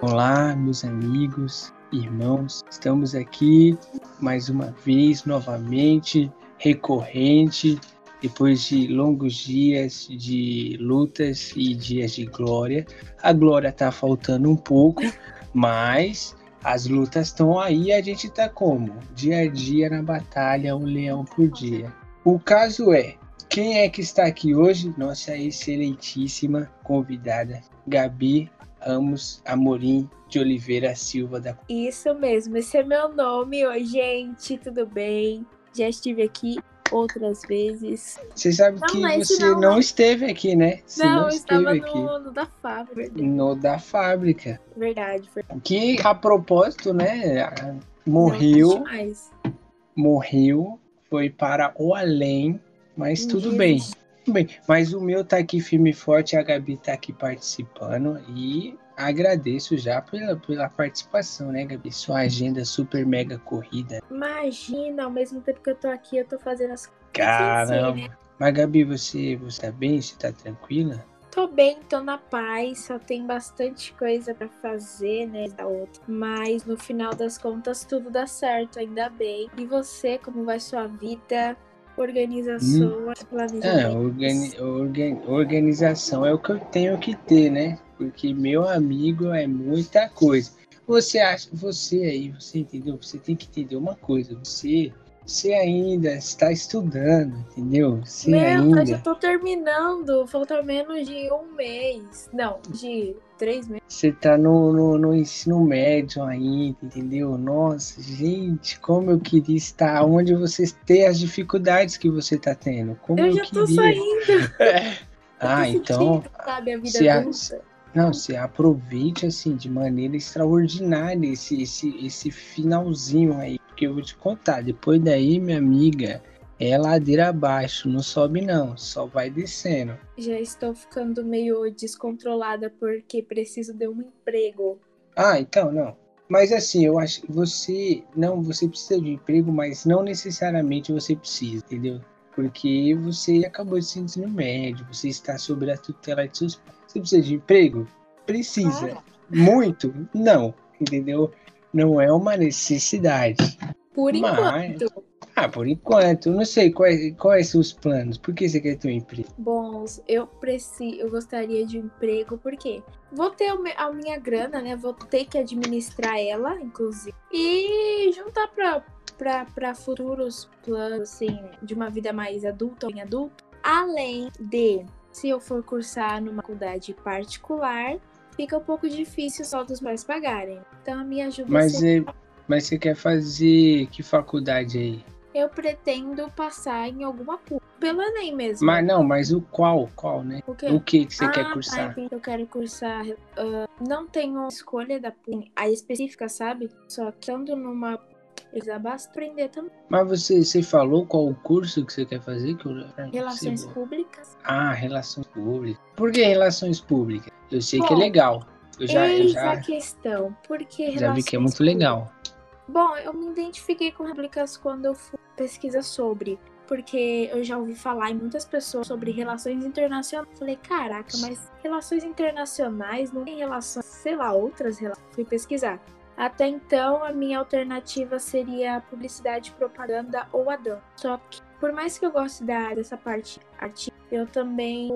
Olá, meus amigos, irmãos. Estamos aqui mais uma vez, novamente, recorrente, depois de longos dias de lutas e dias de glória. A glória tá faltando um pouco, mas as lutas estão aí, a gente tá como? Dia a dia na batalha, um leão por dia. O caso é, quem é que está aqui hoje? Nossa excelentíssima convidada, Gabi Ramos Amorim de Oliveira Silva da Isso mesmo, esse é meu nome. Oi, gente, tudo bem? Já estive aqui outras vezes. Você sabe Não, que você não, não, não. esteve aqui, né? Você não, eu esteve estava aqui. no, no da fábrica. No da fábrica. Verdade, verdade. Que a propósito, né? Não, Morreu, demais. morreu, foi para o além, mas tudo dia bem. Bem. Mas o meu tá aqui firme e forte, a Gabi tá aqui participando e agradeço já pela, pela participação, né, Gabi? Sua agenda super mega corrida. Imagina, ao mesmo tempo que eu tô aqui, eu tô fazendo as coisas. Caramba. Mas Gabi, você, você tá bem? Você tá tranquila? Tô bem, tô na paz, só tem bastante coisa pra fazer, né, da outra. Mas no final das contas tudo dá certo, ainda bem. E você, como vai sua vida? Organização, É, planejamento. organi- organ- organização é o que eu tenho que ter, né? Porque meu amigo é muita coisa. Você acha, você aí, você entendeu? Você tem que entender uma coisa. Você, você ainda está estudando, entendeu? Você Meu, eu já ainda, tô terminando, falta menos de um mês. Não, de três meses. você tá no, no, no ensino médio ainda, entendeu? Nossa, gente, como eu queria estar onde você tem as dificuldades que você tá tendo. Como eu, Eu já tô queria. saindo. Ah, eu tô então, sentindo, sabe, a vida se a- adulta. Não, você aproveite assim de maneira extraordinária esse, esse, esse finalzinho aí, porque eu vou te contar, depois daí, minha amiga, é ladeira abaixo, não sobe não, só vai descendo. Já estou ficando meio descontrolada porque preciso de um emprego. Ah, então não. Mas assim, eu acho que você não, você precisa de emprego, mas não necessariamente você precisa, entendeu? Porque você acabou de ser ensino médio, você está sob a tutela de seus pais. Você precisa de emprego? Precisa. Muito? Não, entendeu? Não é uma necessidade. Por Mas- enquanto. Ah, por enquanto, não sei quais, quais são os planos. Por que você quer ter um emprego? Bons, eu preciso, eu gostaria de um emprego, porque vou ter a minha grana, né? Vou ter que administrar ela, inclusive, e juntar pra, pra futuros planos, assim, de uma vida mais adulta, em adulto. Além de, se eu for cursar numa faculdade particular, fica um pouco difícil só dos pais pagarem. Então a minha ajuda Mas, sempre- é, mas você quer fazer que faculdade aí? eu pretendo passar em alguma pública, pelo Enem mesmo. Mas não, mas o qual? Qual, né? o? O que, que você ah, quer tá, cursar? eu quero cursar. ah, não tenho escolha da a específica, sabe? Só que ando numa. Já basta aprender também. Mas você, você falou qual o curso que você quer fazer? Que eu, eu Relações públicas. Ah, relações públicas. Por que relações públicas? Eu sei que é Bom, legal. Eu já, eu Eis já, a questão. Porque já vi que é muito legal. Bom, eu me identifiquei com públicas quando eu fui pesquisa sobre. Porque eu já ouvi falar em muitas pessoas sobre relações internacionais. Falei, caraca, mas relações internacionais não tem relações, sei lá, outras relações. Fui pesquisar. Até então, a minha alternativa seria publicidade, propaganda ou adão. Só que, por mais que eu goste da, dessa parte artística, eu também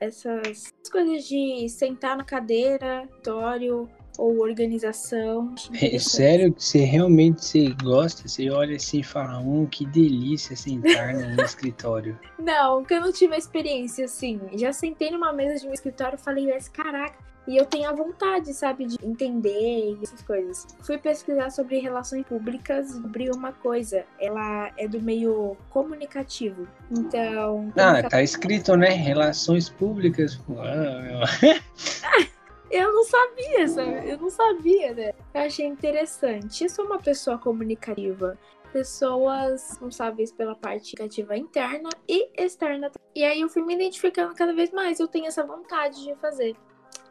essas coisas de sentar na cadeira, escritório ou organização. É, sério que você realmente você gosta? Você olha assim e fala, hum, que delícia sentar no escritório. Não, porque eu não tive a experiência assim. Já sentei numa mesa de um escritório e falei, mas caraca. E eu tenho a vontade, sabe, de entender e essas coisas. Fui pesquisar sobre relações públicas e descobri uma coisa. Ela é do meio comunicativo. Então. Ah, tá escrito, né? Relações públicas. Ah, Eu não sabia, sabe? Eu não sabia, né? Eu achei interessante. Eu sou uma pessoa comunicativa. Pessoas responsáveis pela parte comunicativa interna e externa. E aí eu fui me identificando cada vez mais. Eu tenho essa vontade de fazer.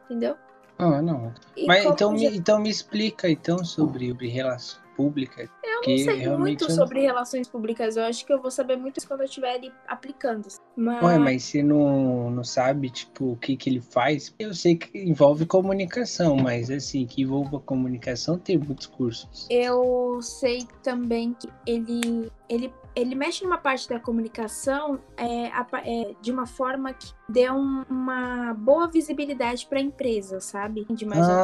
Entendeu? ah, não. E Mas então me, então me explica então sobre, sobre relações públicas. Eu não sei muito não- sobre relações públicas. Eu acho que eu vou saber muito quando eu estiver ali aplicando. Mas, Ué, mas você não, não sabe, tipo, o que que ele faz? Eu sei que envolve comunicação, mas assim, que envolva comunicação tem muitos cursos. eu sei também que ele, ele, ele mexe numa parte da comunicação é, é, de uma forma que dê um- uma boa visibilidade para a empresa, sabe?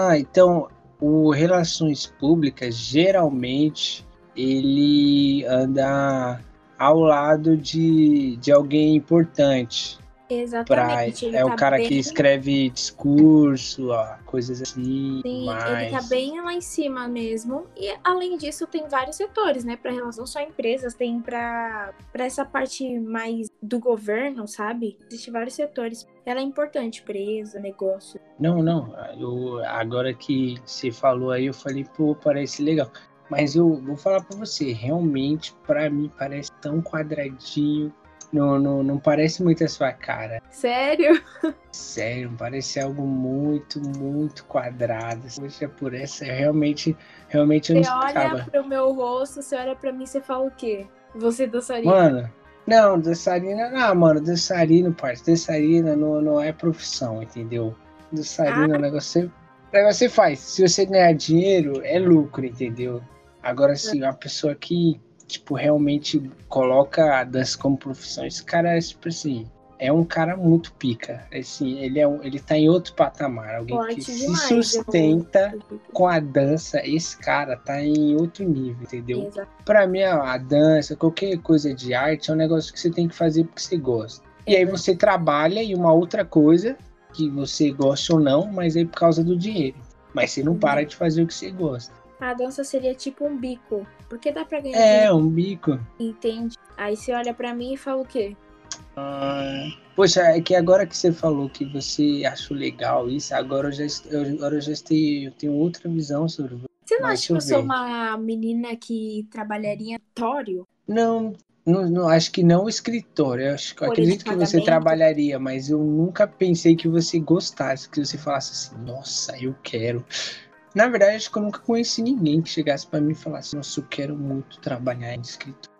Ah, então o Relações Públicas geralmente ele anda ao lado de, de alguém importante. Pra, Exatamente. ele é o tá cara bem- que escreve discurso, ó, coisas assim. Sim, mais. ele tá bem lá em cima mesmo. E além disso, tem vários setores, né? Pra relação, só empresas, tem pra, pra essa parte mais do governo, sabe? Existem vários setores. Ela é importante, empresa, negócio. Não, não. Eu, agora que você falou aí, eu falei, pô, parece legal. Mas eu vou falar pra você, realmente, pra mim, parece tão quadradinho. Não, não, não parece muito a sua cara. Sério? Sério, parece algo muito, muito quadrado. Poxa, por essa, realmente, realmente eu não Você olha pro meu rosto, você olha pra mim, você fala o quê? Você dançaria? Mano, não, dançarina, não, mano, dançarino, parceiro, dançarina não, não é profissão, entendeu? Dançarina é um negócio, que- é um negócio que você faz. Se você ganhar dinheiro, é lucro, entendeu? Agora, assim, uma pessoa que, tipo, realmente coloca a dança como profissão, esse cara é, tipo assim, é um cara muito pica. Assim, ele, é um, ele tá em outro patamar, alguém Forte que se demais, eu- sustenta com a dança, esse cara tá em outro nível, entendeu? Exato. Pra mim, a dança, qualquer coisa de arte, é um negócio que você tem que fazer porque você gosta. E aí você trabalha em uma outra coisa, que você gosta ou não, mas aí por causa do dinheiro. Mas você não para de fazer o que você gosta. A dança seria tipo um bico. Porque dá pra ganhar É, dinheiro, um bico. entende? Aí você olha pra mim e fala o quê? Ah, Poxa, é que agora que você falou que você achou legal isso, agora eu já, eu, agora eu já estou, eu tenho outra visão sobre você. Você não acha que eu sou uma menina que trabalharia em tório? Não, não, não, acho que não o escritório. Eu acho, acredito que você trabalharia, mas eu nunca pensei que você gostasse, que você falasse assim, nossa, eu quero. Na verdade, acho que eu nunca conheci ninguém que chegasse pra mim e falasse, nossa, eu quero muito trabalhar em escritório.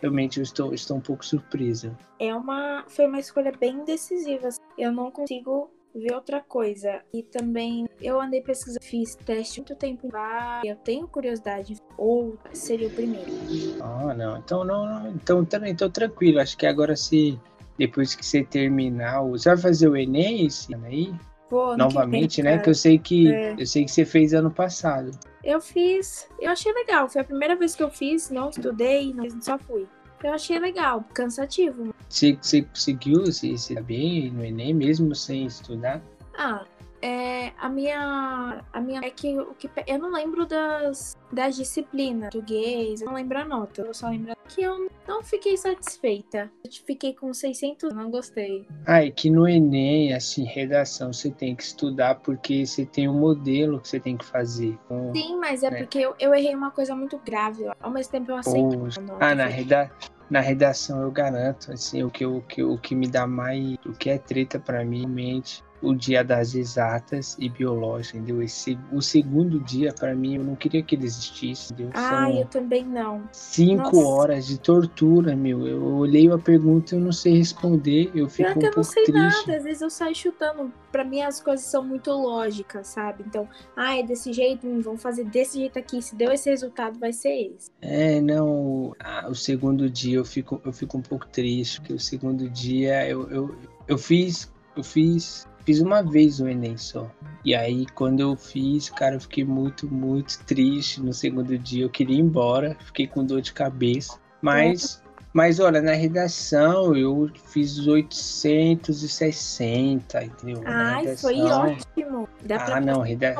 Realmente, eu estou, estou um pouco surpresa. É uma. Foi uma escolha bem decisiva. assim. Eu não consigo ver outra coisa. E também eu andei pesquisando, fiz teste muito tempo em VAR, Eu tenho curiosidade. Ou seria o primeiro. Ah, não. Então, não, não. Então, também tô tranquilo. Acho que agora se depois que você terminar, você vai fazer o Enem esse ano aí? Que Novamente, vem, né? Que eu sei que É. eu sei que você fez ano passado. Eu fiz, eu achei legal. Foi a primeira vez que eu fiz, não estudei, não, só fui. Eu achei legal, cansativo. Você, você conseguiu se, se dar bem no Enem mesmo sem estudar? Ah, é, a minha, a minha é que o que eu não lembro das das disciplinas, português, eu não lembro a nota. Eu só lembro que eu não fiquei satisfeita. Eu fiquei com 600, não gostei. Ah, é que no Enem, assim, redação, você tem que estudar porque você tem um modelo que você tem que fazer. Então, Sim, mas é né? porque eu, eu errei uma coisa muito grave. Ao mesmo tempo eu aceito. Nota, Ah, na, foi- reda... na redação eu garanto, assim, o que, o, que, o que me dá mais, o que é treta pra mim, realmente, o dia das exatas e biológica, entendeu? Esse, o segundo dia, pra mim, eu não queria que ele existisse, entendeu? Ah, São eu também não. cinco nossa. horas de tortura, meu. Eu olhei a pergunta e eu não sei responder, eu fico Pior que um eu não sei triste. nada, às vezes eu saio chutando. Pra mim as coisas são muito lógicas, sabe? Então, ah, é desse jeito, hum, vamos fazer desse jeito aqui. Se deu esse resultado, vai ser esse. É, não. ah, o segundo dia eu fico, eu fico um pouco triste, porque o segundo dia eu, eu, eu fiz, eu fiz, fiz uma vez o Enem só. E aí, quando eu fiz, cara, eu fiquei muito, muito triste no segundo dia. Eu queria ir embora, fiquei com dor de cabeça. Mas, mas olha, na redação eu fiz 860, entendeu? Ai, foi redação- ótimo. Dá Ah, não, reda...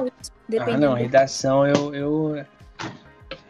ah, não, redação eu, eu,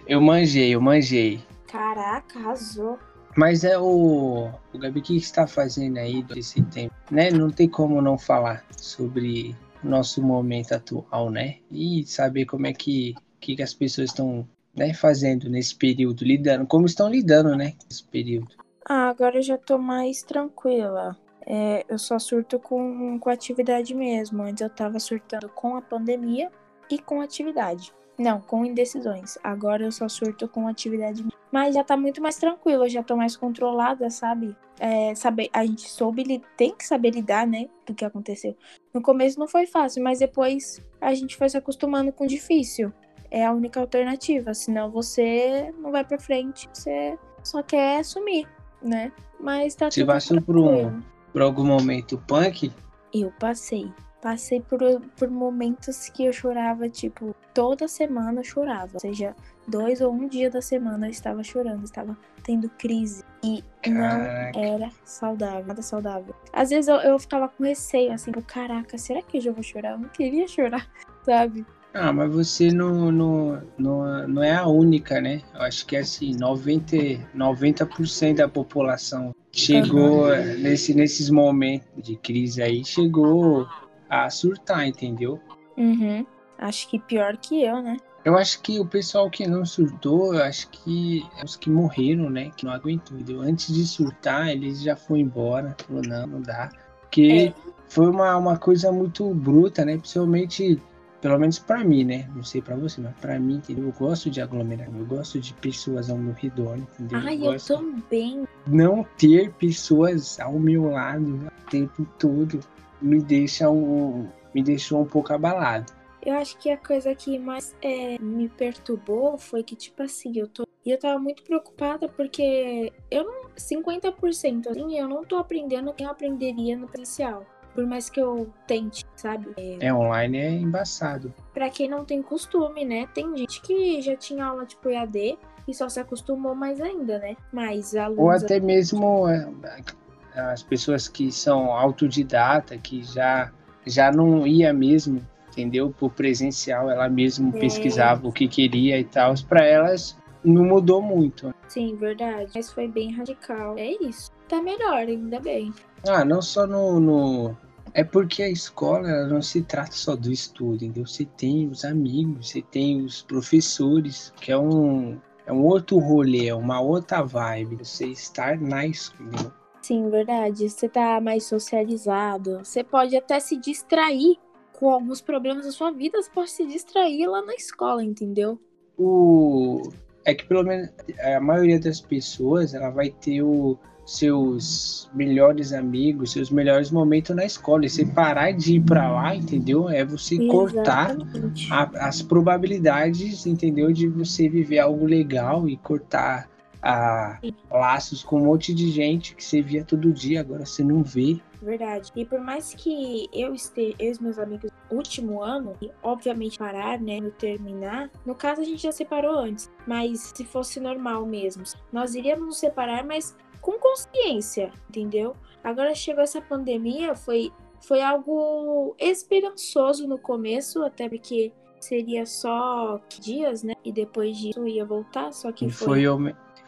eu manjei, eu manjei. Caraca, arrasou. Mas é o, o Gabi, o que está fazendo aí desse tempo? Né? Não tem como não falar sobre nosso momento atual, né? E saber como é que, que, que as pessoas estão né, fazendo nesse período, lidando, como estão lidando, né? Nesse período. Ah, agora eu já tô mais tranquila. É, eu só surto com, com atividade mesmo. Antes eu tava surtando com a pandemia e com atividade. Não, com indecisões. Agora eu só surto com atividade. Mas já tá muito mais tranquilo, eu já tô mais controlada, sabe? É, saber, a gente soube, tem que saber lidar, né? Do que aconteceu. No começo não foi fácil, mas depois a gente foi se acostumando com o difícil. É a única alternativa, senão você não vai pra frente, você só quer sumir, né? Mas tá Você tudo passou por, um, por algum momento punk? Eu passei. Passei por, por momentos que eu chorava, tipo, toda semana eu chorava. Ou seja, dois ou um dia da semana eu estava chorando, estava tendo crise. E Caraca. não era saudável, nada saudável. Às vezes eu, eu ficava com receio, assim, tipo, caraca, será que eu vou chorar? Eu não queria chorar, sabe? Ah, mas você não, não, não, não é a única, né? Eu acho que assim, 90, 90% da população chegou nesse, nesses momentos de crise aí, chegou a surtar, entendeu? Uhum. Acho que pior que eu, né? Eu acho que o pessoal que não surtou, eu acho que é os que morreram, né? Que não aguentou, entendeu? Antes de surtar, eles já foram embora. Falou, não, não dá. Porque foi uma, uma coisa muito bruta, né? Principalmente, pelo menos pra mim, né? Não sei pra você, mas pra mim, entendeu? Eu gosto de aglomerar, eu gosto de pessoas ao meu redor, entendeu? Ai, eu gosto também. não ter pessoas ao meu lado o tempo todo me deixa um, me deixou um pouco abalado. Eu acho que a coisa que mais é, me perturbou foi que, tipo assim, eu tô. E eu tava muito preocupada porque eu não. 50% assim, eu não tô aprendendo o que eu aprenderia no presencial. Por mais que eu tente, sabe? É, É, online é embaçado. pra quem não tem costume, né? Tem gente que já tinha aula tipo EAD e só se acostumou mais ainda, né? Mas alunos. Ou até mesmo é, as pessoas que são autodidata, que já, já não ia mesmo, entendeu? Por presencial, ela mesmo pesquisava o que queria e tal. Para elas não mudou muito. Sim, verdade. Mas foi bem radical. É isso. Tá melhor, ainda bem. Ah, não só no, no- É porque a escola não se trata só do estudo, entendeu? Você tem os amigos, você tem os professores, que é um, é um outro rolê, é uma outra vibe. Você estar na escola? Sim, verdade. Você tá mais socializado. Você pode até se distrair com alguns problemas da sua vida. Você pode se distrair lá na escola, entendeu? o é que pelo menos a maioria das pessoas ela vai ter os seus melhores amigos, seus melhores momentos na escola. E você parar de ir pra lá, entendeu? É você cortar a- as probabilidades, entendeu? De você viver algo legal e cortar a, laços com um monte de gente que você via todo dia, agora você não vê. Verdade. E por mais que eu esteja, eu e os meus amigos, último ano, e obviamente parar, né, no terminar, no caso a gente já separou antes, mas se fosse normal mesmo, nós iríamos nos separar, mas com consciência, entendeu? Agora chegou essa pandemia, foi, foi algo esperançoso no começo, até porque seria só dias, né, e depois disso ia voltar, só que foi foi,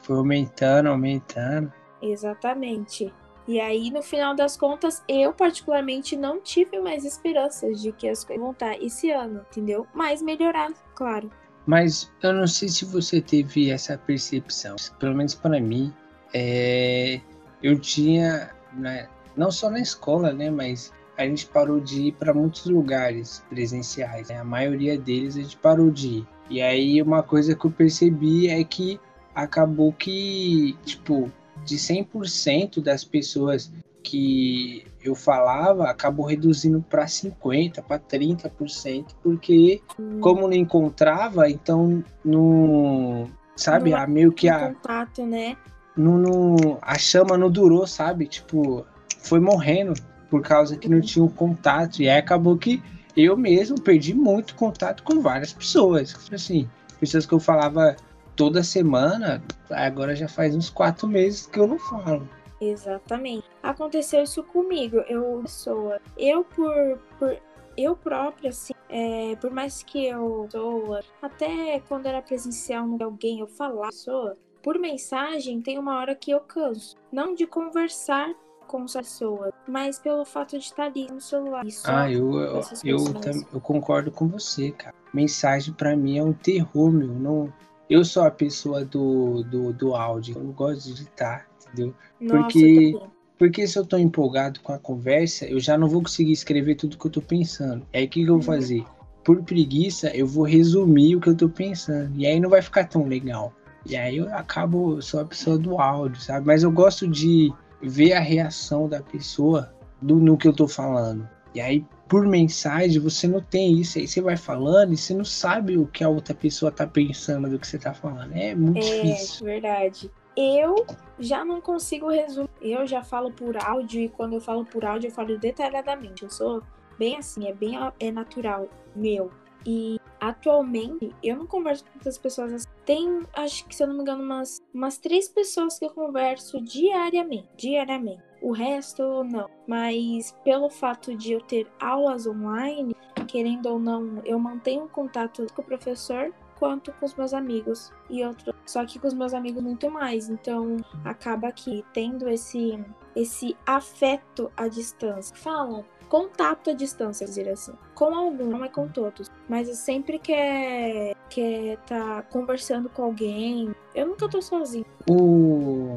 foi aumentando, aumentando. Exatamente. E aí, no final das contas, eu particularmente não tive mais esperanças de que as coisas vão estar esse ano, entendeu? Mas melhorar, claro. Mas eu não sei se você teve essa percepção. Pelo menos para mim, é, eu tinha, né, não só na escola, né, mas a gente parou de ir para muitos lugares presenciais. né? A maioria deles a gente parou de ir. E aí uma coisa que eu percebi é que acabou que, tipo, de 100% das pessoas que eu falava, acabou reduzindo para 50, para 30%, porque como não encontrava, então não. Sabe, Não a, meio que a, contato, né? não, não- a chama não durou, sabe? Tipo, foi morrendo por causa que não tinha o contato. E aí acabou que eu mesmo perdi muito contato com várias pessoas. Assim, pessoas que eu falava toda semana, agora já faz uns quatro meses que eu não falo. Exatamente. Aconteceu isso comigo. Eu, pessoa, eu por, por eu própria, assim, é, por mais que eu pessoa, até quando era presencial com alguém, eu falar pessoa, por mensagem tem uma hora que eu canso. Não de conversar com essa pessoa, mas pelo fato de estar ali no celular. Ah, eu, eu, eu, pessoas. tam- eu concordo com você, cara. Mensagem pra mim é um terror, meu. Não, eu sou a pessoa do, do, do áudio. Eu gosto de digitar, entendeu? Nossa, porque-. Porque se eu tô empolgado com a conversa, eu já não vou conseguir escrever tudo que eu tô pensando. Aí o que, que eu vou Uhum. fazer? por preguiça, eu vou resumir o que eu tô pensando. E aí não vai ficar tão legal. E aí eu acabo, sou a pessoa do áudio, sabe? Mas eu gosto de ver a reação da pessoa do, no que eu tô falando. E aí, por mensagem, você não tem isso. Aí você vai falando e você não sabe o que a outra pessoa tá pensando do que você tá falando. É muito É, difícil. verdade. Eu já não consigo resumir. Eu já falo por áudio e quando eu falo por áudio eu falo detalhadamente. Eu sou bem assim, é bem é natural meu. E atualmente eu não converso com muitas pessoas assim. Tem, acho que se eu não me engano, umas, umas três pessoas que eu converso diariamente. Diariamente. O resto não. Mas pelo fato de eu ter aulas online, querendo ou não, eu mantenho contato com o professor quanto com os meus amigos e outros. Só que com os meus amigos muito mais. Então acaba que tendo esse esse afeto à distância. Fala, contato à distância, dizer assim. Com algum, não é com todos. Mas eu sempre quer quer tá conversando com alguém. Eu nunca tô sozinho. O...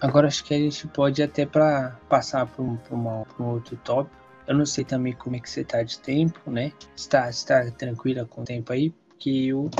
Agora acho que a gente pode até para passar para um, um outro tópico. Eu não sei também como é que você tá de tempo, né? Está, está tranquila com o tempo aí? Porque eu,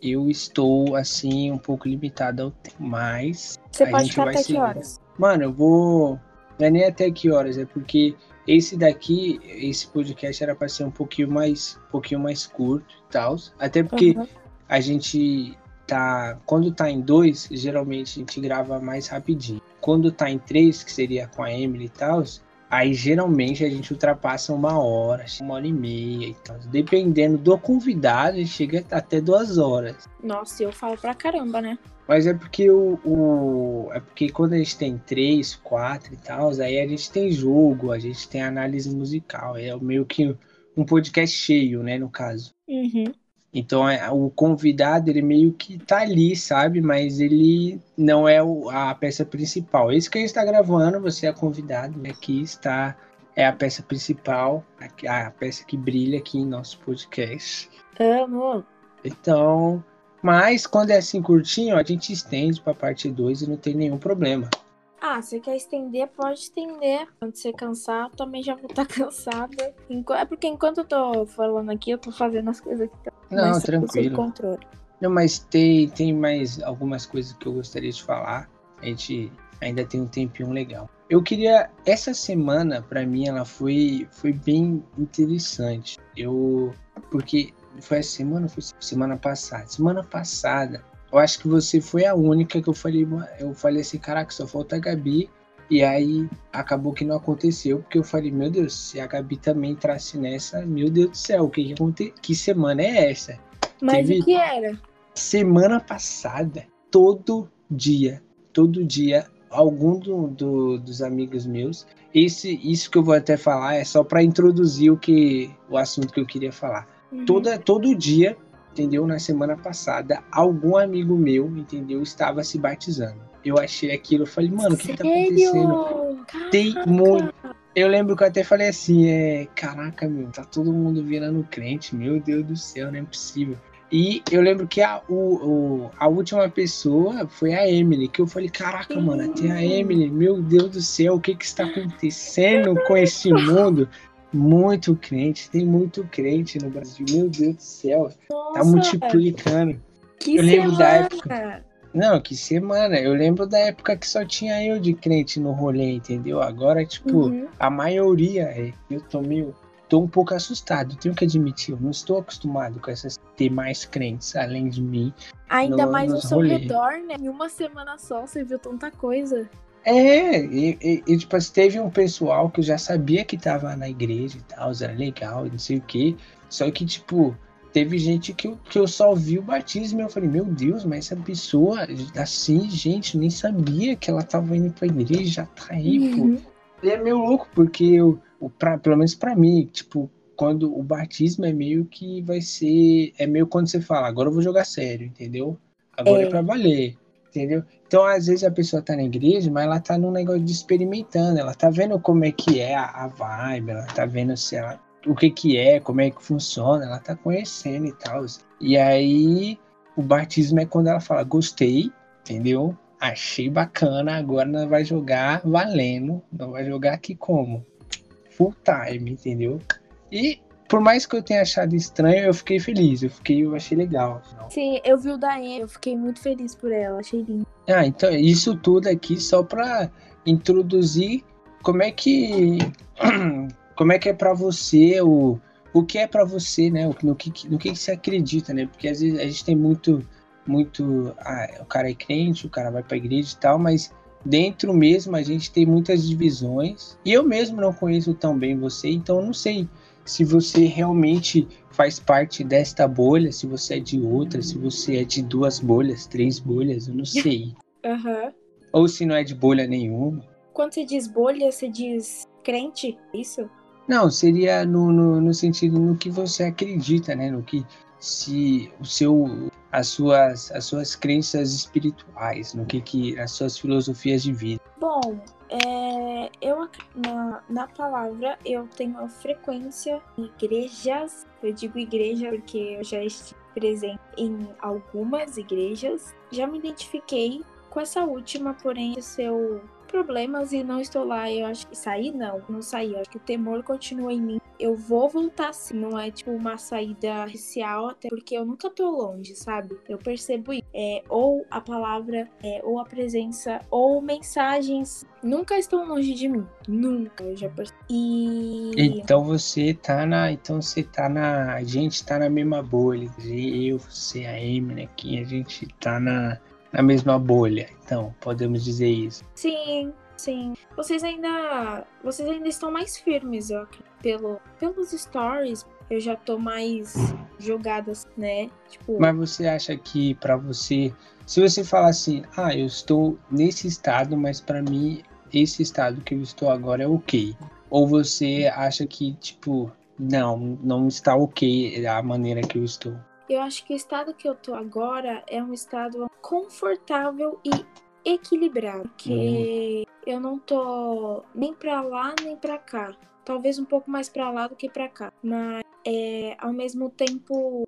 eu estou, assim, um pouco limitado ao tempo. Mas, Você A pode gente ficar vai até que horas? mano, eu vou... Não é nem até que horas, é porque esse daqui, esse podcast era para ser um pouquinho mais, um pouquinho mais curto e tal. Até porque Aham. a gente tá. Quando tá em dois, geralmente a gente grava mais rapidinho. Quando tá em três, que seria com a Emily e tal, aí geralmente a gente ultrapassa uma hora, uma hora e meia e tal. Dependendo do convidado, a gente chega até duas horas. Nossa, eu falo pra caramba, né? Mas é porque o, o- É porque quando a gente tem três, quatro e tal, aí a gente tem jogo, a gente tem análise musical. É meio que um podcast cheio, né, no caso. Uhum. Então é, o convidado ele meio que tá ali, sabe? Mas ele não é o- a peça principal. Esse que a gente tá gravando, você é convidado, né? aqui está é a peça principal, a, a peça que brilha aqui em nosso podcast. Amo. Então, mas quando é assim curtinho, a gente estende pra parte 2 e não tem nenhum problema. Ah, você quer estender, pode estender. Quando você cansar, eu também já vou estar cansada. Enqu- É porque enquanto eu tô falando aqui, eu tô fazendo as coisas aqui. Não, mais sob tranquilo. controle. Não, mas tem, tem mais algumas coisas que eu gostaria de falar. A gente ainda tem um tempinho legal. Eu queria. Essa semana, pra mim, ela foi, foi bem interessante. Eu. Porque foi essa semana foi semana passada? Semana passada, eu acho que você foi a única que eu falei. Eu falei assim: caraca, só falta a Gabi. E aí acabou que não aconteceu, porque eu falei, meu Deus, se a Gabi também entrasse nessa, meu Deus do céu, o que, que semana é essa? Mas Teve- o que era? Semana passada, todo dia, todo dia, algum do- do- dos amigos meus, esse, isso que eu vou até falar é só para introduzir o que o assunto que eu queria falar. Uhum. Toda, todo dia, entendeu? Na semana passada, algum amigo meu, entendeu, estava se batizando. Eu achei aquilo, eu falei, mano, o que, que tá acontecendo? Sério? Tem Caraca. muito. Eu lembro que eu até falei assim, é, caraca, meu, tá todo mundo virando crente, meu Deus do céu, não é possível. E eu lembro que a, o, o- a última pessoa foi a Emily, que eu falei, caraca, mano, tem a Emily, meu Deus do céu, o que que está acontecendo com esse mundo? Muito crente, tem muito crente no Brasil, meu Deus do céu, tá Nossa, multiplicando. que eu lembro da semana. época. Não, que semana. Eu lembro da época que só tinha eu de crente no rolê, entendeu? Agora, tipo, Uhum. a maioria é. Eu tô meio. Tô um pouco assustado, tenho que admitir. Eu não estou acostumado com essas. ter mais crentes além de mim. Ainda no- mais nos seu rolês. redor, né? Em uma semana só, você viu tanta coisa. É, e, e- e, tipo, assim, teve um pessoal que eu já sabia que tava na igreja e tal, era legal, não sei o quê. Só que, tipo, teve gente que eu, que eu só vi o batismo e eu falei, meu Deus, mas essa pessoa, assim, gente, nem sabia que ela tava indo pra igreja, já tá aí, pô. Uhum. E é meio louco, porque eu, o pra, pelo menos pra mim, tipo, quando o batismo é meio que vai ser. É meio quando você fala, agora eu vou jogar sério, entendeu? Agora é, É. pra valer, entendeu? Então, às vezes a pessoa tá na igreja, mas ela tá num negócio de experimentando, ela tá vendo como é que é a, a vibe, ela tá vendo se ela, o que que é, como é que funciona, ela tá conhecendo e tal. E aí, o batismo é quando ela fala, gostei, entendeu? Achei bacana, agora nós vai jogar valendo, nós vai jogar aqui como? Full time, entendeu? E por mais que eu tenha achado estranho, eu fiquei feliz. Eu fiquei, eu achei legal. Sim, eu vi o da Anne, eu fiquei muito feliz por ela, achei lindo. Ah, então isso tudo aqui só para introduzir como é que como é que é para você o o que é para você, né? No que no que você acredita, né? Porque às vezes a gente tem muito muito ah, o cara é crente, o cara vai para igreja e tal, mas dentro mesmo a gente tem muitas divisões. E eu mesmo não conheço tão bem você, então eu não sei se você realmente faz parte desta bolha, se você é de outra, se você é de duas bolhas, três bolhas, eu não sei. Uhum. Ou se não é de bolha nenhuma. Quando você diz bolha, você diz crente, isso? Não, seria no, no, no sentido no que você acredita, né? No que se o seu as suas as suas crenças espirituais, no que que as suas filosofias de vida. Bom, é, eu na, na palavra eu tenho a frequência igrejas. Eu digo igreja porque eu já estive presente em algumas igrejas. Já me identifiquei com essa última, porém seu problemas e não estou lá. Eu acho que sair não, não sair. Eu acho que o temor continua em mim. Eu vou voltar sim. Não é tipo uma saída oficial, até porque eu nunca tô longe, sabe? Eu percebo isso. É, ou a palavra, é, ou a presença, ou mensagens nunca estão longe de mim. Nunca, eu já percebi. E... Então você tá na. Então você tá na. A gente tá na mesma bolha. Eu, você, a Emily aqui, a gente tá na na mesma bolha. Então, podemos dizer isso. Sim, sim. Vocês ainda, vocês ainda estão mais firmes, ó, pelo pelos stories. Eu já tô mais jogadas, né? Tipo, Mas você acha que para você, se você falar assim, ah, eu estou nesse estado, mas para mim esse estado que eu estou agora é ok. Ou você acha que, tipo, não, não está ok a maneira que eu estou? Eu acho que o estado que eu tô agora é um estado confortável e equilibrado, porque uhum. eu não tô nem para lá nem para cá. Talvez um pouco mais para lá do que para cá, mas é, ao mesmo tempo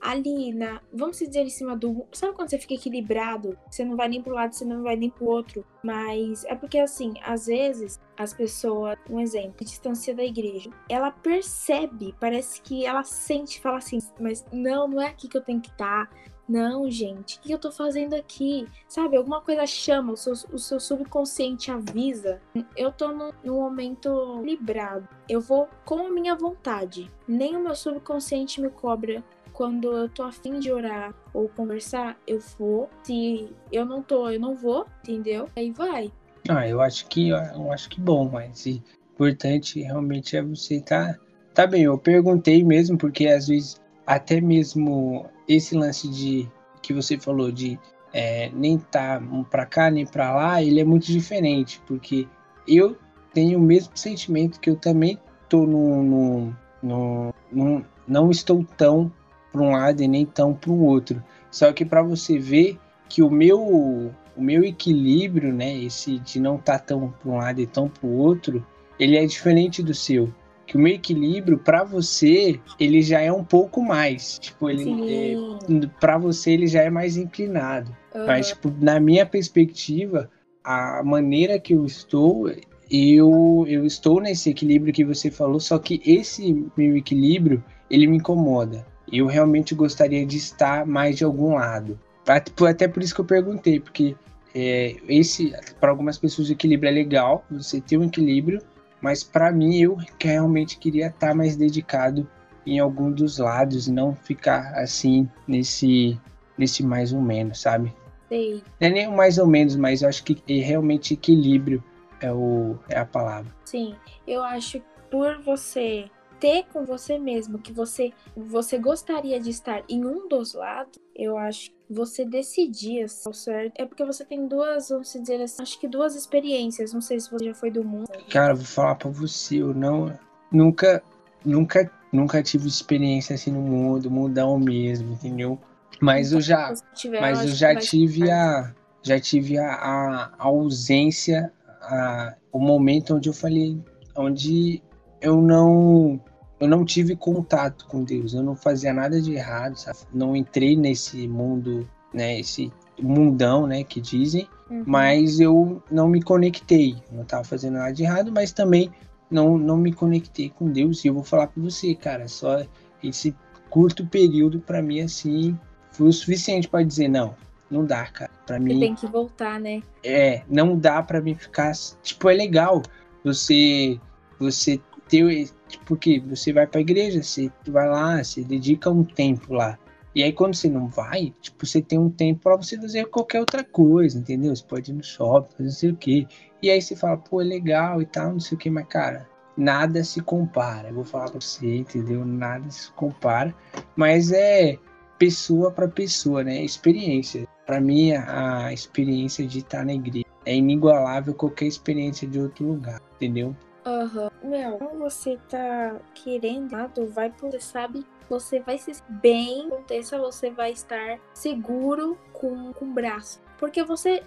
ali na, vamos dizer em cima do, sabe quando você fica equilibrado, você não vai nem pro lado, você não vai nem pro outro, mas é porque assim, às vezes as pessoas, um exemplo, distância da igreja, ela percebe, parece que ela sente, fala assim, mas não, não é aqui que eu tenho que estar. Tá. Não, gente, o que eu tô fazendo aqui? Sabe, alguma coisa chama, o seu, o seu subconsciente avisa. Eu tô no, no momento librado. Eu vou com a minha vontade. Nem o meu subconsciente me cobra quando eu tô afim de orar ou conversar, eu vou. Se eu não tô, eu não vou, entendeu? Aí vai. Ah, eu acho que eu acho que bom, mas o importante realmente é você tá, tá bem. Eu perguntei mesmo porque às vezes até mesmo esse lance de que você falou de é, nem tá para cá nem para lá, ele é muito diferente porque eu tenho o mesmo sentimento que eu também tô no, no, no não estou tão para um lado e nem tão para o outro. Só que para você ver que o meu o meu equilíbrio, né, esse de não estar tá tão para um lado e tão para o outro, ele é diferente do seu. Que o meu equilíbrio para você, ele já é um pouco mais, tipo, ele é, para você ele já é mais inclinado. Uhum. Mas tipo, na minha perspectiva, a maneira que eu estou, eu eu estou nesse equilíbrio que você falou, só que esse meu equilíbrio, ele me incomoda eu realmente gostaria de estar mais de algum lado. Até por isso que eu perguntei, porque é, esse para algumas pessoas o equilíbrio é legal, você ter um equilíbrio, mas para mim eu realmente queria estar mais dedicado em algum dos lados e não ficar assim nesse nesse mais ou menos, sabe? Sei. Não é nem o mais ou menos, mas eu acho que é realmente equilíbrio é, o, é a palavra. Sim, eu acho que por você ter com você mesmo que você você gostaria de estar em um dos lados, eu acho que você decidir ao certo. É porque você tem duas, vamos dizer assim, acho que duas experiências. Não sei se você já foi do mundo. Cara, vou falar pra você, eu não. Nunca, nunca, nunca tive experiência assim no mundo, mudão mesmo, entendeu? Mas então, eu já. Tiver, mas eu, já tive a. Já tive a, a ausência, a, o momento onde eu falei. Onde eu não eu não tive contato com Deus, eu não fazia nada de errado, sabe? não entrei nesse mundo, né, esse mundão, né, que dizem, uhum. mas eu não me conectei, não estava fazendo nada de errado, mas também não, não me conectei com Deus. E eu vou falar para você, cara, só esse curto período para mim assim foi o suficiente para dizer não, não dá, cara. Para mim tem que voltar, né? É, não dá para mim ficar tipo é legal você você ter porque você vai para igreja, você vai lá, você dedica um tempo lá. E aí quando você não vai, tipo, você tem um tempo para você fazer qualquer outra coisa, entendeu? Você pode ir no shopping, fazer não sei o quê. E aí você fala, pô, é legal e tal, não sei o quê, mas cara, nada se compara. Eu vou falar pra você, entendeu? Nada se compara. Mas é pessoa para pessoa, né? Experiência. Para mim, a experiência de estar na igreja é inigualável qualquer experiência de outro lugar, entendeu? Aham. Uhum. Meu, você tá querendo, vai, você sabe você vai se bem, aconteça, você vai estar seguro com, com o braço. Porque você.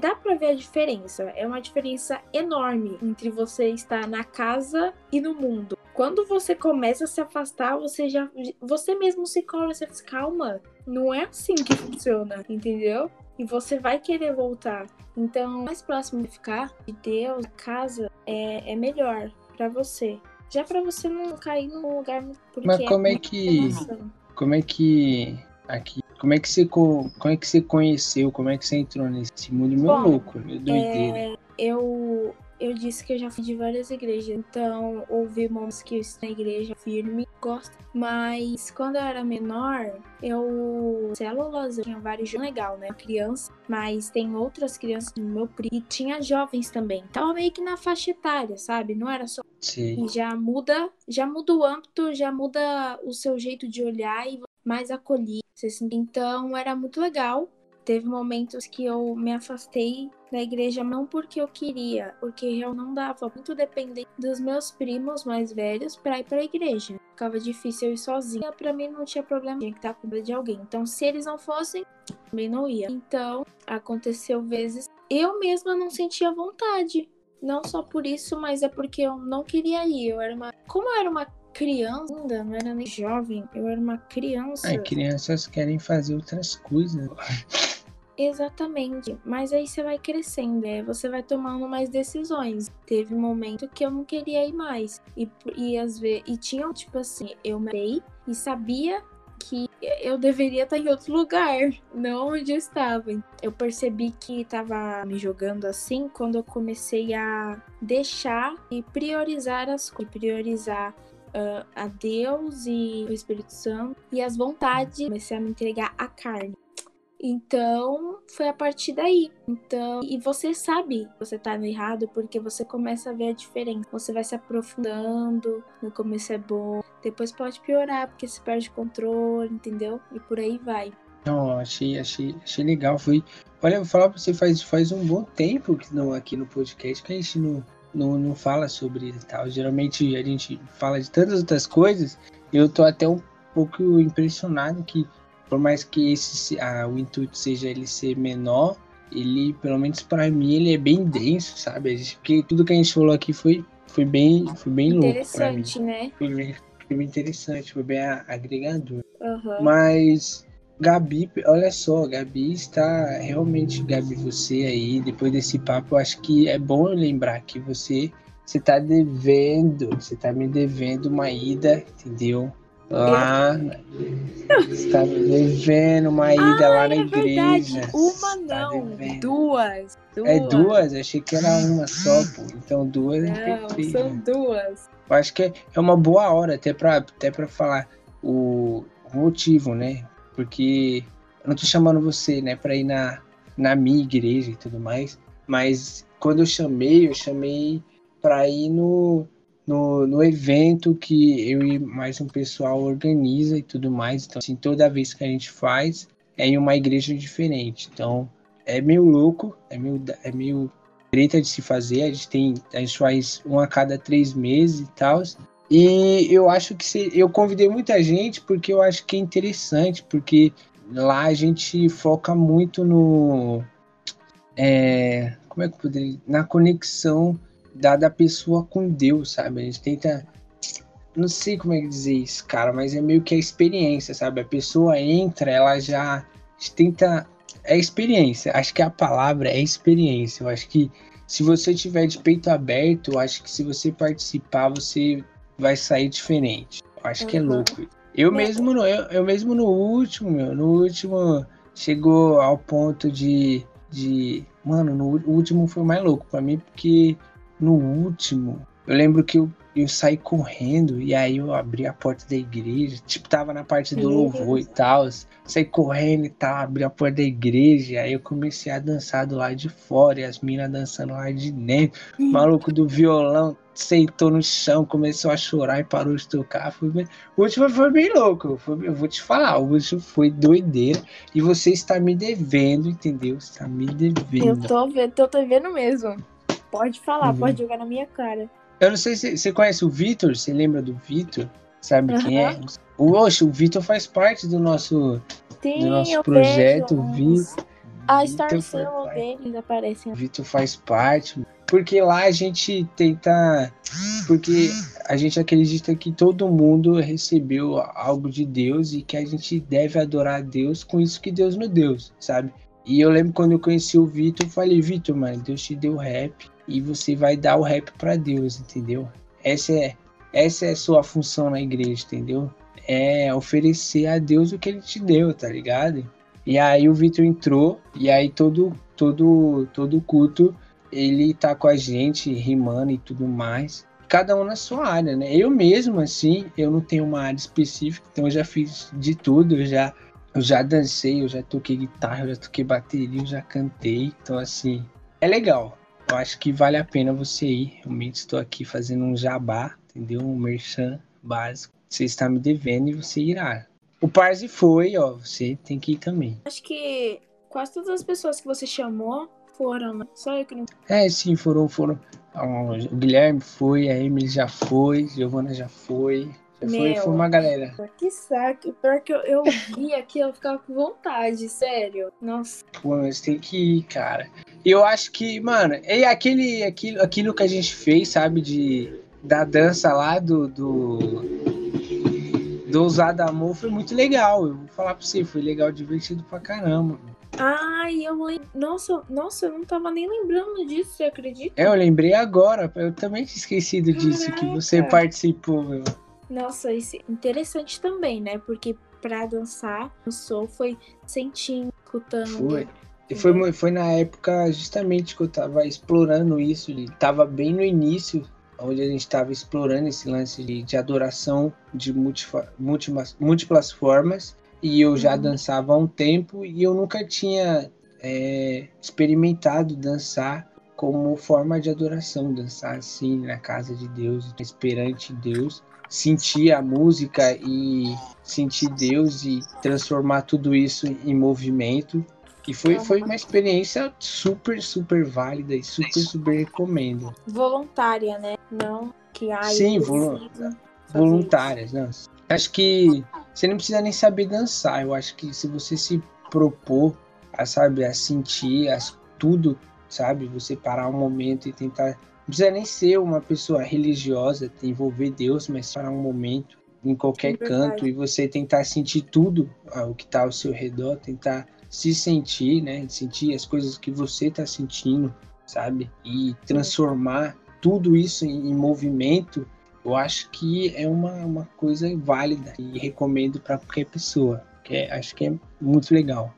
Dá pra ver a diferença. É uma diferença enorme entre você estar na casa e no mundo. Quando você começa a se afastar, você já. Você mesmo se cola, você diz, calma. Não é assim que funciona, entendeu? E você vai querer voltar. Então, mais próximo de ficar de Deus, casa, é, é melhor para você. Já para você não cair num lugar Mas como é, é que como é que aqui como é que você como é que você conheceu, como é que você entrou nesse mundo meu Bom, louco, meu doideira. É, eu disse que eu já fui de várias igrejas, então ouvi momentos que eu estou na igreja firme, gosto. Mas quando eu era menor, eu. Células, eu tinha vários jogos legal, né? Criança, mas tem outras crianças no meu primo. E tinha jovens também. Tava meio que na faixa etária, sabe? Não era só. Sim. E já muda, já muda o âmbito, já muda o seu jeito de olhar e mais acolhido. Então era muito legal. Teve momentos que eu me afastei da igreja não porque eu queria, porque eu não dava, muito dependente dos meus primos mais velhos para ir para a igreja. Ficava difícil eu ir sozinha, para mim não tinha problema, tinha que estar com medo de alguém. Então, se eles não fossem, também não ia. Então, aconteceu vezes eu mesma não sentia vontade. Não só por isso, mas é porque eu não queria ir. Eu era uma, como eu era uma criança ainda, não era nem jovem, eu era uma criança. É, crianças querem fazer outras coisas. Exatamente. Mas aí você vai crescendo, é, você vai tomando mais decisões. Teve um momento que eu não queria ir mais. E, e às vezes. E tinha, tipo assim, eu me e sabia que eu deveria estar em outro lugar, não onde eu estava. Eu percebi que estava me jogando assim quando eu comecei a deixar e priorizar as coisas, priorizar uh, a Deus e o Espírito Santo e as vontades. Comecei a me entregar à carne. Então, foi a partir daí. Então, e você sabe que você tá no errado porque você começa a ver a diferença. Você vai se aprofundando, no começo é bom, depois pode piorar porque você perde controle, entendeu? E por aí vai. Não, achei, achei, achei legal. Foi. Olha, vou falar pra você, faz, faz um bom tempo que não, aqui no podcast que a gente não, não, não fala sobre tal. Geralmente a gente fala de tantas outras coisas. Eu tô até um pouco impressionado que por mais que esse ah, o intuito seja ele ser menor, ele, pelo menos para mim, ele é bem denso, sabe? Porque tudo que a gente falou aqui foi, foi bem, foi bem louco Interessante, né? Foi bem, foi bem interessante, foi bem agregador. Uhum. Mas Gabi, olha só, Gabi está realmente, Gabi, você aí, depois desse papo, eu acho que é bom lembrar que você você tá devendo, você tá me devendo uma ida, entendeu? Lá. Está devendo uma ida ah, lá na é igreja. Verdade. Uma não, duas, duas. É duas? Achei que era uma só, pô. Então duas é não, São duas. Eu acho que é uma boa hora até pra, até pra falar o, motivo, né? Porque eu não tô chamando você, né, pra ir na, na minha igreja e tudo mais. Mas quando eu chamei, eu chamei pra ir no no, no evento que eu e mais um pessoal organiza e tudo mais. Então, assim, toda vez que a gente faz é em uma igreja diferente. Então, é meio louco, é meio, é meio treta de se fazer. A gente tem, a gente faz um a cada três meses e tal. E eu acho que se, eu convidei muita gente porque eu acho que é interessante, porque lá a gente foca muito no. É, como é que eu poderia. Na conexão da, da pessoa com Deus, sabe? A gente tenta. Não sei como é que dizer isso, cara, mas é meio que a experiência, sabe? A pessoa entra, ela já tenta. É experiência, acho que a palavra é experiência. Eu acho que se você tiver de peito aberto, eu acho que se você participar, você vai sair diferente. Eu acho uhum. que é louco. Eu mesmo, no, eu, eu mesmo no último, meu, no último chegou ao ponto de, de mano, no último foi mais louco para mim porque no último eu lembro que eu eu saí correndo e aí eu abri a porta da igreja, tipo, tava na parte do louvor e tal. Saí correndo e tal, abri a porta da igreja, aí eu comecei a dançar do lado de fora e as minas dançando lá de dentro. O maluco do violão sentou no chão, começou a chorar e parou de tocar. Foi bem... O último foi bem louco, foi... eu vou te falar, o último foi doideira e você está me devendo, entendeu? Você está me devendo. Eu tô vendo, tô vendo mesmo. Pode falar, uhum. pode jogar na minha cara. Eu não sei se você conhece o Vitor, você lembra do Vitor? Sabe uhum. quem é? Oxe, o Vitor faz parte do nosso, Sim, do nosso projeto. O Vitor. A Star Cell deles aparece. O Vitor faz parte. Porque lá a gente tenta. Porque a gente acredita que todo mundo recebeu algo de Deus e que a gente deve adorar a Deus com isso que Deus nos deu, sabe? E eu lembro quando eu conheci o Vitor, eu falei, Vitor, mano, Deus te deu rap e você vai dar o rap para Deus, entendeu? Essa é essa é a sua função na igreja, entendeu? É oferecer a Deus o que ele te deu, tá ligado? E aí o Vitor entrou e aí todo todo todo culto ele tá com a gente rimando e tudo mais. Cada um na sua área, né? Eu mesmo assim, eu não tenho uma área específica, então eu já fiz de tudo, eu já eu já dancei, eu já toquei guitarra, eu já toquei bateria, eu já cantei. Então assim, é legal eu acho que vale a pena você ir. Realmente estou aqui fazendo um jabá, entendeu? Um merchan básico. Você está me devendo e você irá. O Parzi foi, ó, você tem que ir também. Acho que quase todas as pessoas que você chamou foram, né? Só eu que não. É, sim, foram, foram. O Guilherme foi, a Emily já foi, a Giovana já foi. Foi, foi uma galera. Que saco. Pior que eu, eu vi aqui, eu ficava com vontade, sério. Nossa. Pô, mas tem que ir, cara. Eu acho que, mano, é aquele, aquilo, aquilo que a gente fez, sabe, de da dança lá do do, do Usado Amor foi muito legal. Eu vou falar pra você, foi legal, divertido pra caramba. Ai, eu lembro. Nossa, nossa, eu não tava nem lembrando disso, você acredita? É, eu lembrei agora. Eu também tinha esquecido Caraca. disso, que você participou, meu. Nossa, isso é interessante também, né? Porque pra dançar, o Soul foi sentindo, escutando. Foi. E foi, foi na época justamente que eu tava explorando isso, tava bem no início, onde a gente estava explorando esse lance de, de adoração de múltiplas, múltiplas formas, e eu já uhum. dançava há um tempo e eu nunca tinha é, experimentado dançar como forma de adoração, dançar assim na casa de Deus, esperante Deus, sentir a música e sentir Deus e transformar tudo isso em movimento e foi, foi uma experiência super, super válida e super, super recomendo. Voluntária, né? Não que há. Sim, volu voluntárias. Não. Acho que você não precisa nem saber dançar. Eu acho que se você se propor a, sabe, a sentir as, tudo, sabe? Você parar um momento e tentar. Não precisa nem ser uma pessoa religiosa, envolver Deus, mas parar um momento em qualquer é canto e você tentar sentir tudo o que está ao seu redor, tentar se sentir, né? Sentir as coisas que você está sentindo, sabe? E transformar tudo isso em, em movimento, eu acho que é uma, uma coisa válida e recomendo para qualquer pessoa. Que é, acho que é muito legal.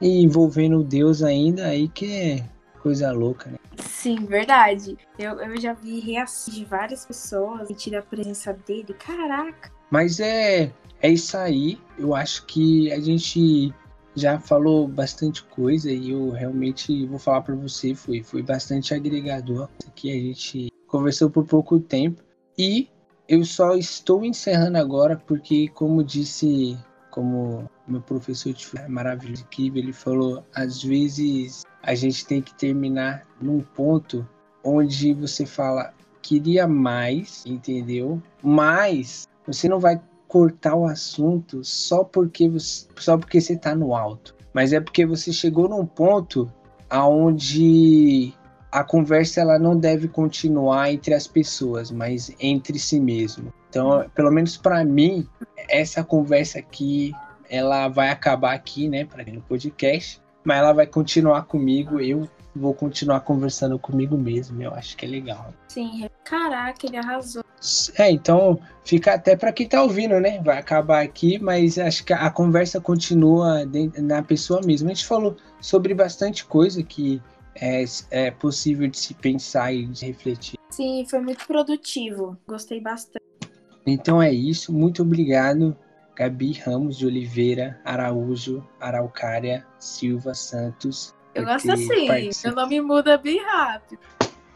E envolvendo Deus ainda, aí que é coisa louca, né? Sim, verdade. Eu, eu já vi reações de várias pessoas sentir a presença dele. Caraca! Mas é, é isso aí. Eu acho que a gente já falou bastante coisa e eu realmente vou falar para você, foi, foi bastante agregador. Aqui a gente conversou por pouco tempo e eu só estou encerrando agora porque, como disse, como meu professor de é maravilhoso, ele falou, às vezes a gente tem que terminar num ponto onde você fala, queria mais, entendeu? Mas você não vai cortar o assunto só porque você, só porque você tá no alto, mas é porque você chegou num ponto aonde a conversa ela não deve continuar entre as pessoas, mas entre si mesmo. Então, pelo menos para mim, essa conversa aqui, ela vai acabar aqui, né, para no podcast. Mas ela vai continuar comigo. Eu vou continuar conversando comigo mesmo. Eu acho que é legal. Sim, caraca, ele arrasou. É, então fica até para quem tá ouvindo, né? Vai acabar aqui, mas acho que a conversa continua na pessoa mesma. A gente falou sobre bastante coisa que é, é possível de se pensar e de refletir. Sim, foi muito produtivo. Gostei bastante. Então é isso. Muito obrigado, Gabi Ramos de Oliveira Araújo Araucária Silva Santos. Eu gosto assim, meu nome muda bem rápido.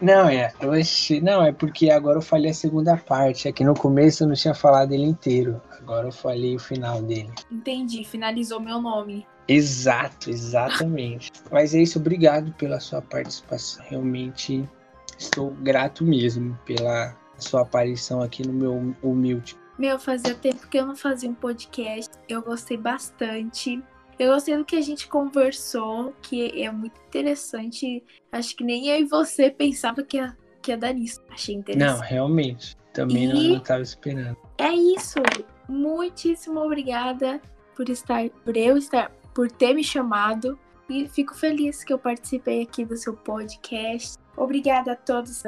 Não, é. Oxi, não, é porque agora eu falei a segunda parte. É que no começo eu não tinha falado ele inteiro. Agora eu falei o final dele. Entendi, finalizou meu nome. Exato, exatamente. Mas é isso, obrigado pela sua participação. Realmente estou grato mesmo pela sua aparição aqui no meu humilde. Meu, fazia tempo que eu não fazia um podcast. Eu gostei bastante. Eu gostei do que a gente conversou, que é muito interessante. Acho que nem eu e você pensava que ia, que ia dar nisso. Achei interessante. Não, realmente. Também e não estava esperando. É isso. Muitíssimo obrigada por estar, por eu estar, por ter me chamado. E fico feliz que eu participei aqui do seu podcast. Obrigada a todos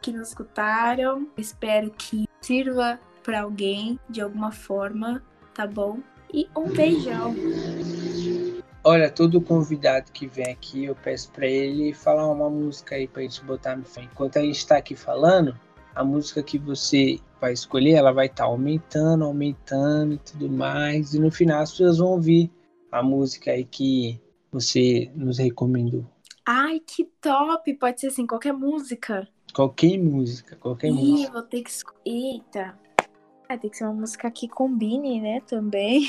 que, nos escutaram. Espero que sirva para alguém de alguma forma, tá bom? E um beijão. Olha, todo convidado que vem aqui, eu peço para ele falar uma música aí pra gente botar no fim. Enquanto a gente tá aqui falando, a música que você vai escolher, ela vai estar tá aumentando, aumentando e tudo mais. E no final as pessoas vão ouvir a música aí que você nos recomendou. Ai, que top! Pode ser assim, qualquer música. Qualquer música, qualquer Ih, música. vou ter que. Eita! Ah, tem que ser uma música que combine, né, também.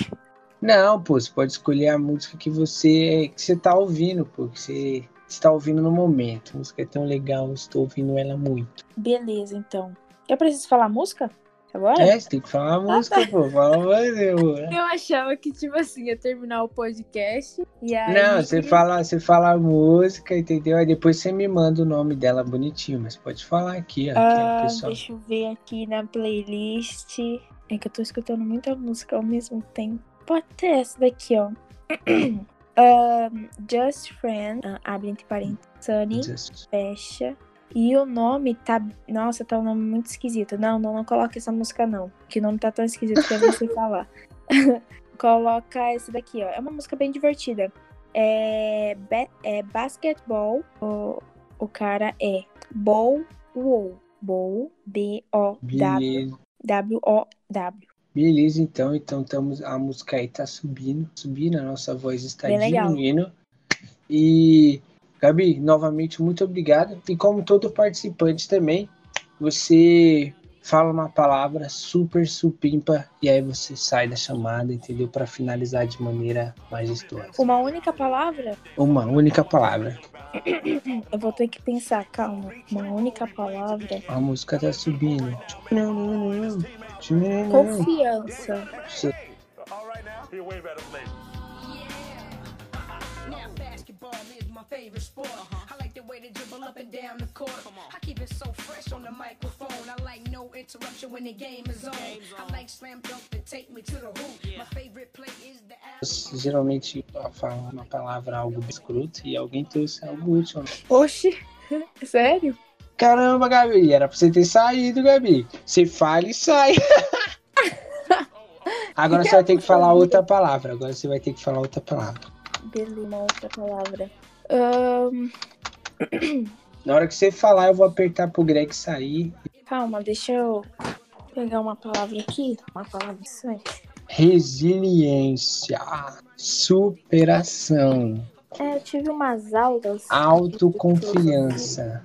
Não, pô, você pode escolher a música que você que você tá ouvindo, pô, que você está ouvindo no momento. A música é tão legal, estou ouvindo ela muito. Beleza, então. Eu preciso falar música? Agora? É, você tem que falar a música, ah, tá. pô. Fala mais, eu. Eu achava que, tipo assim, ia terminar o podcast e aí. Não, você fala, você fala a música, entendeu? Aí depois você me manda o nome dela bonitinho, mas pode falar aqui, ó. Ah, deixa eu ver aqui na playlist. É que eu tô escutando muita música ao mesmo tempo. Pode ter essa daqui, ó. um, Just Friend, uh, abre entre parênteses, Sunny, Just. fecha. E o nome tá. Nossa, tá um nome muito esquisito. Não, não, não coloca essa música, não. Que o nome tá tão esquisito que eu não sei falar. coloca esse daqui, ó. É uma música bem divertida. É, é Basketball. O, o cara é Bow Wow. Bow, B-O-W. W-O-W. Beleza, então, então estamos, a música aí tá subindo, subindo, a nossa voz está Bem diminuindo. Legal. E Gabi, novamente muito obrigado. E como todo participante também, você fala uma palavra super supimpa e aí você sai da chamada, entendeu? Para finalizar de maneira majestosa. Uma única palavra? Uma única palavra. Eu vou ter que pensar, calma. Uma única palavra. A música tá subindo. Confiança. My favorite sport. Uh-huh. I like the way they dribble up and down the court. I keep it so fresh on the microphone. I like no interruption when the game is on. I like slam dunk to take me to the hoop. Yeah. My favorite play is the Geralmente eu falo uma palavra algo escroto e alguém trouxe algo útil. Oxi, sério? Caramba, Gabi, era pra você ter saído, Gabi. Você fala e sai. Agora você vai ter que falar outra palavra. Agora você vai ter que falar outra palavra. Beleza, uma outra palavra. Um... Na hora que você falar, eu vou apertar pro Greg sair. Calma, deixa eu pegar uma palavra aqui. Uma palavra Resiliência. Superação. É, eu tive umas aulas. Autoconfiança.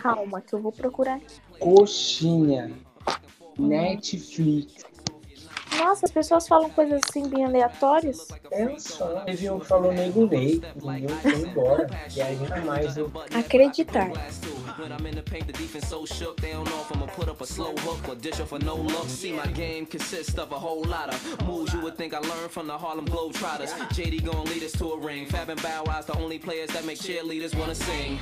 Calma, que eu vou procurar aqui. Coxinha. Netflix. Nossa, as pessoas falam coisas assim bem aleatórias. É só. Teve um falou nego lei, e eu fui embora. E aí nunca mais eu. Acreditar. When I'm in the paint, the defense so shook, they don't know if I'ma put up a slow hook or dish off for no look. See, my game consists of a whole lot of moves you would think I learned from the Harlem Globetrotters. JD gon' lead us to a ring. Fab and Bow Wow's the only players that make cheerleaders wanna sing.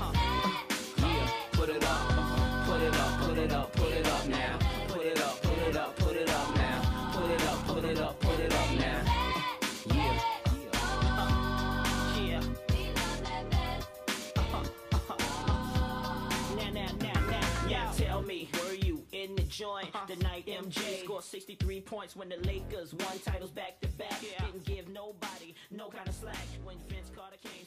Yeah, put it up, put it up, put it up, put it up now. Joint. Uh-huh. The night MJ scored 63 points when the Lakers won titles back to back. Didn't give nobody no kind of slack when Vince Carter came.